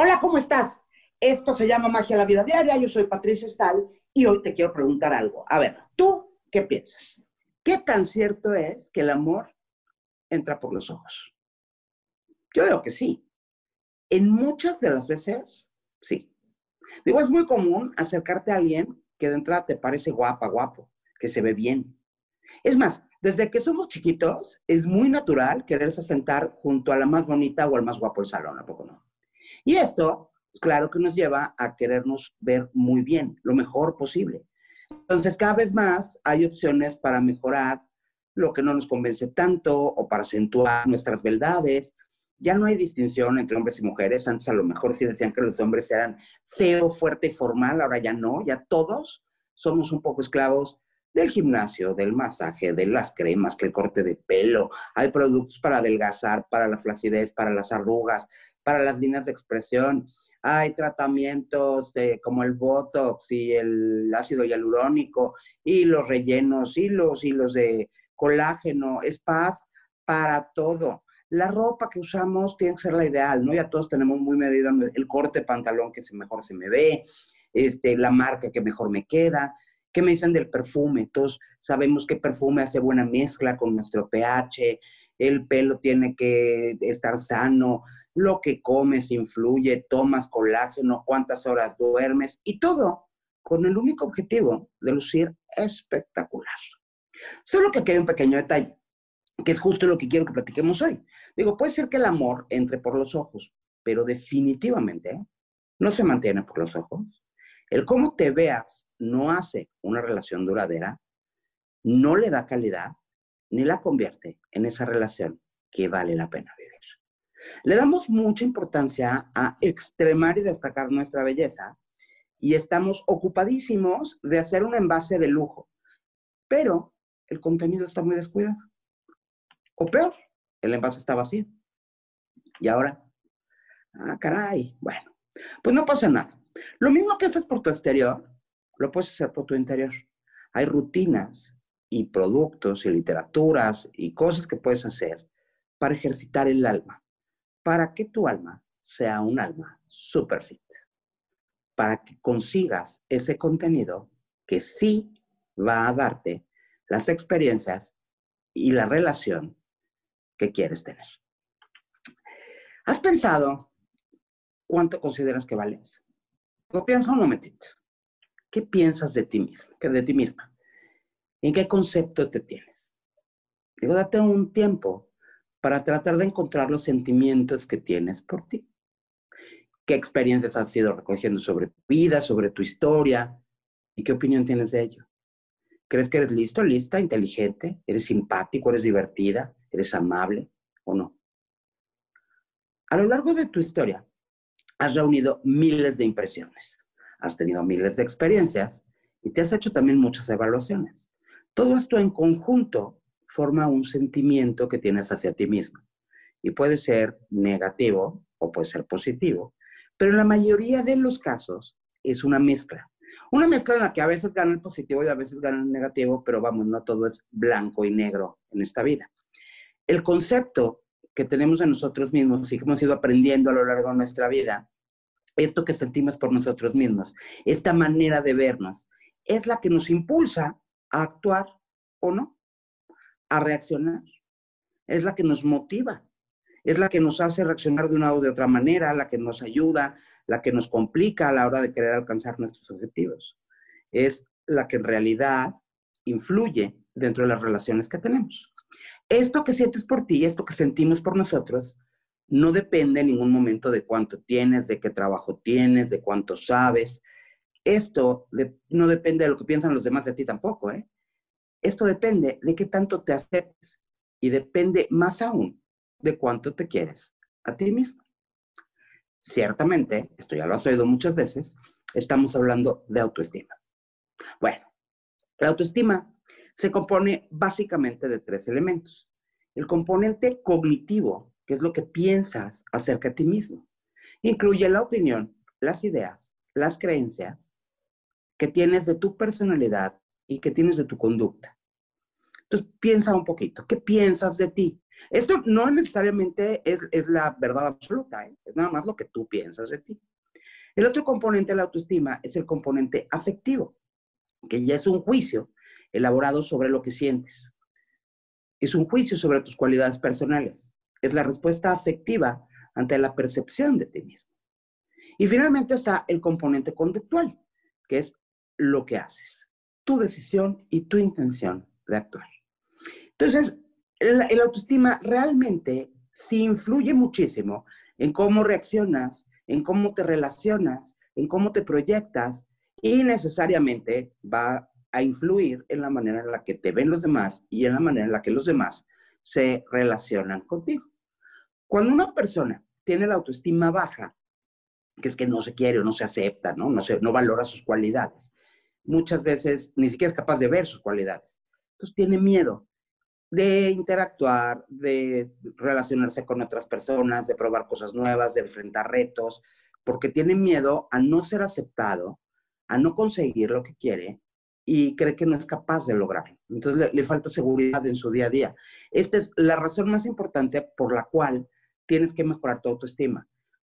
Hola, ¿cómo estás? Esto se llama Magia la Vida Diaria. Yo soy Patricia Stahl y hoy te quiero preguntar algo. A ver, ¿tú qué piensas? ¿Qué tan cierto es que el amor entra por los ojos? Yo digo que sí. En muchas de las veces, sí. Digo, es muy común acercarte a alguien que de entrada te parece guapa, guapo, que se ve bien. Es más, desde que somos chiquitos, es muy natural quererse sentar junto a la más bonita o al más guapo del salón, ¿a poco no? Y esto, claro que nos lleva a querernos ver muy bien, lo mejor posible. Entonces, cada vez más hay opciones para mejorar lo que no nos convence tanto o para acentuar nuestras verdades. Ya no hay distinción entre hombres y mujeres. Antes a lo mejor sí decían que los hombres eran feo, fuerte y formal, ahora ya no, ya todos somos un poco esclavos del gimnasio, del masaje, de las cremas, que el corte de pelo. Hay productos para adelgazar, para la flacidez, para las arrugas, para las líneas de expresión. Hay tratamientos de, como el Botox y el ácido hialurónico y los rellenos y los hilos de colágeno, spas para todo. La ropa que usamos tiene que ser la ideal, ¿no? Ya todos tenemos muy medido el corte de pantalón que mejor se me ve, este, la marca que mejor me queda. ¿Qué me dicen del perfume? Todos sabemos que perfume hace buena mezcla con nuestro pH, el pelo tiene que estar sano, lo que comes influye, tomas colágeno, cuántas horas duermes y todo con el único objetivo de lucir espectacular. Solo que aquí hay un pequeño detalle, que es justo lo que quiero que platiquemos hoy. Digo, puede ser que el amor entre por los ojos, pero definitivamente no se mantiene por los ojos. El cómo te veas no hace una relación duradera, no le da calidad, ni la convierte en esa relación que vale la pena vivir. Le damos mucha importancia a extremar y destacar nuestra belleza y estamos ocupadísimos de hacer un envase de lujo, pero el contenido está muy descuidado. O peor, el envase está vacío. Y ahora, ah, caray, bueno, pues no pasa nada. Lo mismo que haces por tu exterior, lo puedes hacer por tu interior. Hay rutinas y productos y literaturas y cosas que puedes hacer para ejercitar el alma, para que tu alma sea un alma super fit, para que consigas ese contenido que sí va a darte las experiencias y la relación que quieres tener. ¿Has pensado cuánto consideras que vales? Piensa un momentito. ¿Qué piensas de ti mismo, de ti misma? ¿En qué concepto te tienes? Digo, date un tiempo para tratar de encontrar los sentimientos que tienes por ti. ¿Qué experiencias has ido recogiendo sobre tu vida, sobre tu historia? ¿Y qué opinión tienes de ello? ¿Crees que eres listo, lista, inteligente? ¿Eres simpático? ¿Eres divertida? ¿Eres amable o no? A lo largo de tu historia, has reunido miles de impresiones, has tenido miles de experiencias y te has hecho también muchas evaluaciones. Todo esto en conjunto forma un sentimiento que tienes hacia ti mismo. Y puede ser negativo o puede ser positivo, pero en la mayoría de los casos es una mezcla. Una mezcla en la que a veces gana el positivo y a veces gana el negativo, pero vamos, no todo es blanco y negro en esta vida. El concepto que tenemos de nosotros mismos y que hemos ido aprendiendo a lo largo de nuestra vida, esto que sentimos por nosotros mismos, esta manera de vernos, es la que nos impulsa a actuar o no, a reaccionar. Es la que nos motiva, es la que nos hace reaccionar de una o de otra manera, la que nos ayuda, la que nos complica a la hora de querer alcanzar nuestros objetivos. Es la que en realidad influye dentro de las relaciones que tenemos. Esto que sientes por ti, esto que sentimos por nosotros, no depende en ningún momento de cuánto tienes, de qué trabajo tienes, de cuánto sabes. Esto no depende de lo que piensan los demás de ti tampoco, ¿eh? Esto depende de qué tanto te aceptes y depende más aún de cuánto te quieres a ti mismo. Ciertamente, esto ya lo has oído muchas veces, estamos hablando de autoestima. Bueno, la autoestima se compone básicamente de tres elementos. El componente cognitivo, que es lo que piensas acerca de ti mismo, incluye la opinión, las ideas, las creencias que tienes de tu personalidad y que tienes de tu conducta. Entonces, piensa un poquito, ¿qué piensas de ti? Esto no necesariamente es, la verdad absoluta, ¿eh? es nada más lo que tú piensas de ti. El otro componente de la autoestima es el componente afectivo, que ya es un juicio elaborado sobre lo que sientes. Es un juicio sobre tus cualidades personales. Es la respuesta afectiva ante la percepción de ti mismo. Y finalmente está el componente conductual, que es lo que haces, tu decisión y tu intención de actuar. Entonces, el, autoestima realmente sí influye muchísimo en cómo reaccionas, en cómo te relacionas, en cómo te proyectas y necesariamente va a influir en la manera en la que te ven los demás y en la manera en la que los demás se relacionan contigo. Cuando una persona tiene la autoestima baja, que es que no se quiere o no se acepta, ¿no? No, no valora sus cualidades. Muchas veces ni siquiera es capaz de ver sus cualidades. Entonces tiene miedo de interactuar, de relacionarse con otras personas, de probar cosas nuevas, de enfrentar retos, porque tiene miedo a no ser aceptado, a no conseguir lo que quiere y cree que no es capaz de lograrlo. Entonces le, falta seguridad en su día a día. Esta es la razón más importante por la cual tienes que mejorar tu autoestima.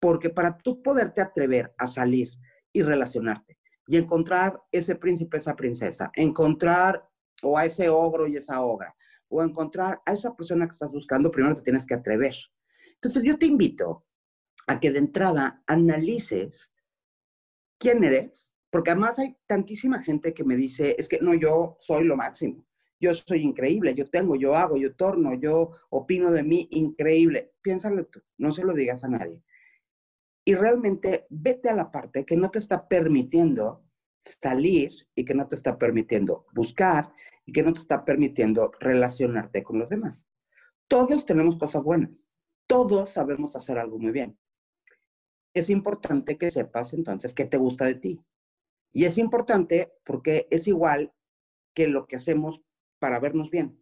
Porque para tú poderte atrever a salir y relacionarte y encontrar ese príncipe, esa princesa, encontrar o a ese ogro y esa ogra, o encontrar a esa persona que estás buscando, primero te tienes que atrever. Entonces yo te invito a que de entrada analices quién eres, porque además hay tantísima gente que me dice, es que no, yo soy lo máximo, yo soy increíble, yo tengo, yo hago, yo torno, yo opino de mí increíble. Piénsalo tú, no se lo digas a nadie. Y realmente vete a la parte que no te está permitiendo salir y que no te está permitiendo buscar y que no te está permitiendo relacionarte con los demás. Todos tenemos cosas buenas, todos sabemos hacer algo muy bien. Es importante que sepas entonces qué te gusta de ti, y es importante porque es igual que lo que hacemos para vernos bien.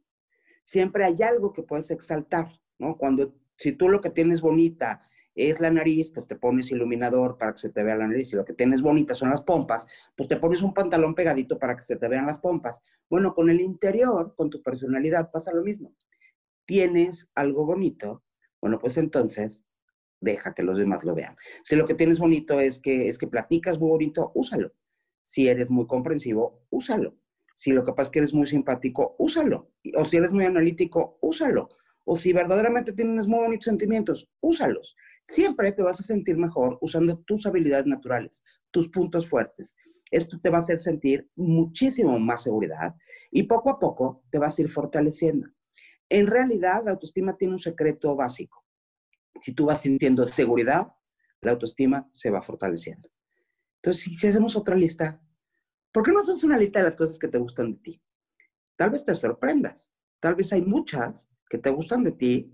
Siempre hay algo que puedes exaltar, ¿no? Cuando, si tú lo que tienes bonita es la nariz, pues te pones iluminador para que se te vea la nariz. Si lo que tienes bonita son las pompas, pues te pones un pantalón pegadito para que se te vean las pompas. Bueno, con el interior, con tu personalidad, pasa lo mismo. Tienes algo bonito, bueno, pues entonces deja que los demás lo vean. Si lo que tienes bonito es que, es que platicas muy bonito, úsalo. Si eres muy comprensivo, úsalo. Si lo es que eres muy simpático, úsalo. O si eres muy analítico, úsalo. O si verdaderamente tienes muy bonitos sentimientos, úsalos. Siempre te vas a sentir mejor usando tus habilidades naturales, tus puntos fuertes. Esto te va a hacer sentir muchísimo más seguridad y poco a poco te vas a ir fortaleciendo. En realidad, la autoestima tiene un secreto básico. Si tú vas sintiendo seguridad, la autoestima se va fortaleciendo. Entonces, si, hacemos otra lista, ¿por qué no haces una lista de las cosas que te gustan de ti? Tal vez te sorprendas. Tal vez hay muchas que te gustan de ti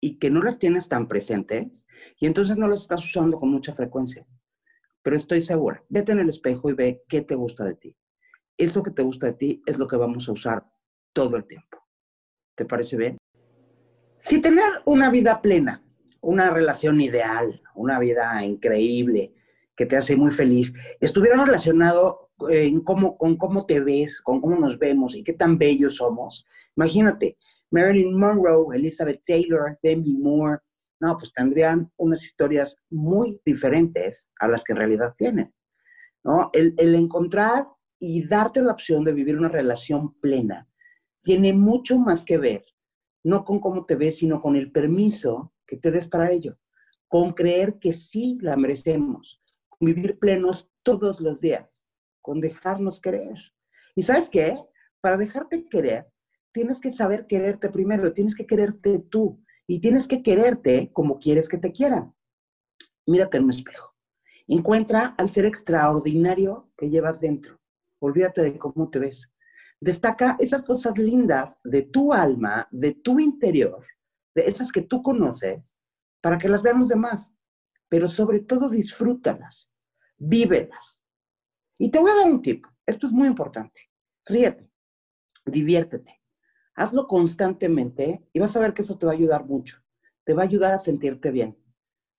y que no las tienes tan presentes y entonces no las estás usando con mucha frecuencia. Pero estoy segura, vete en el espejo y ve qué te gusta de ti. Eso que te gusta de ti es lo que vamos a usar todo el tiempo. ¿Te parece bien? Si tener una vida plena, una relación ideal, una vida increíble, que te hace muy feliz, estuviera relacionado eh, en cómo, con cómo te ves, con cómo nos vemos y qué tan bellos somos. Imagínate, Marilyn Monroe, Elizabeth Taylor, Demi Moore, no, pues tendrían unas historias muy diferentes a las que en realidad tienen. ¿no? El, el encontrar y darte la opción de vivir una relación plena tiene mucho más que ver, no con cómo te ves, sino con el permiso que te des para ello, con creer que sí la merecemos, vivir plenos todos los días, con dejarnos querer. ¿Y sabes qué? Para dejarte querer, tienes que saber quererte primero, tienes que quererte tú y tienes que quererte como quieres que te quieran. Mírate en un espejo. Encuentra al ser extraordinario que llevas dentro. Olvídate de cómo te ves. Destaca esas cosas lindas de tu alma, de tu interior, de esas que tú conoces, para que las vean los demás pero sobre todo disfrútalas, vívelas. Y te voy a dar un tip, esto es muy importante. Ríete, diviértete, hazlo constantemente y vas a ver que eso te va a ayudar mucho, te va a ayudar a sentirte bien.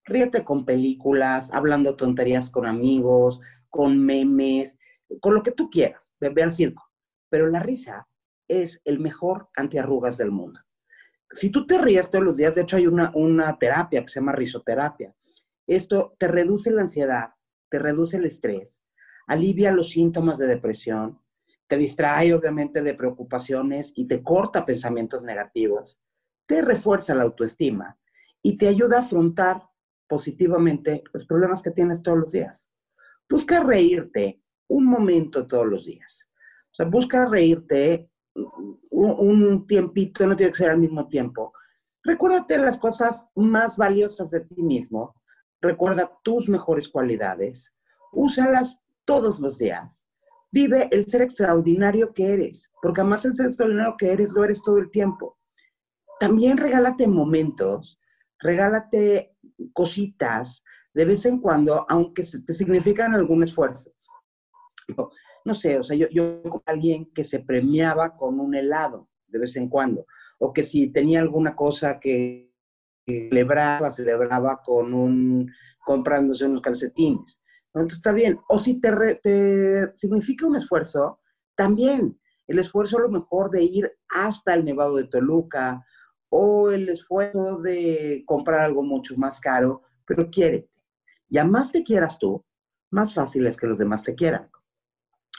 Ríete con películas, hablando tonterías con amigos, con memes, con lo que tú quieras, ve, al circo. Pero la risa es el mejor antiarrugas del mundo. si tú te ríes todos los días, de hecho hay una, una terapia que se llama risoterapia. Esto te reduce la ansiedad, te reduce el estrés, alivia los síntomas de depresión, te distrae obviamente de preocupaciones y te corta pensamientos negativos, te refuerza la autoestima y te ayuda a afrontar positivamente los problemas que tienes todos los días. Busca reírte un momento todos los días. O sea, busca reírte un, tiempito, no tiene que ser al mismo tiempo. Recuérdate las cosas más valiosas de ti mismo. Recuerda tus mejores cualidades. Úsalas todos los días. Vive el ser extraordinario que eres, porque además el ser extraordinario que eres lo eres todo el tiempo. También regálate momentos, regálate cositas de vez en cuando, aunque te significan algún esfuerzo. No, sé, o sea, yo, yo alguien que se premiaba con un helado de vez en cuando, o que si tenía alguna cosa que, celebraba, celebraba con un, comprándose unos calcetines. Entonces está bien. O si te, significa un esfuerzo, también el esfuerzo a lo mejor de ir hasta el Nevado de Toluca o el esfuerzo de comprar algo mucho más caro, pero quiérete. Y a más te quieras tú, más fácil es que los demás te quieran.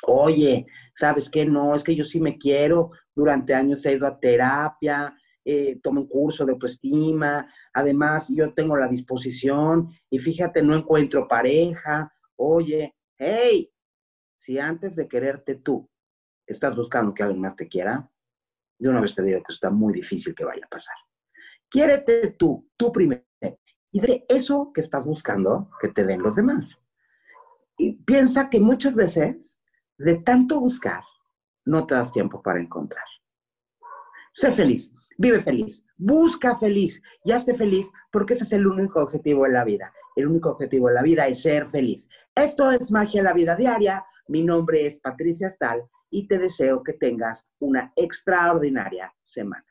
Oye, ¿sabes qué? No, es que yo sí me quiero. Durante años he ido a terapia, eh, tomo un curso de autoestima. Además, yo tengo la disposición y fíjate, no encuentro pareja Oye, hey, si antes de quererte tú estás buscando que alguien más te quiera, de una vez te digo que está muy difícil que vaya a pasar. Quiérete tú, tú primero. Y de eso que estás buscando, que te den los demás. Y piensa que muchas veces, de tanto buscar, no te das tiempo para encontrar. Sé feliz, vive feliz, busca feliz y hazte feliz porque ese es el único objetivo en la vida el único objetivo de la vida es ser feliz. Esto es Magia en la Vida Diaria. Mi nombre es Patricia Stahl y te deseo que tengas una extraordinaria semana.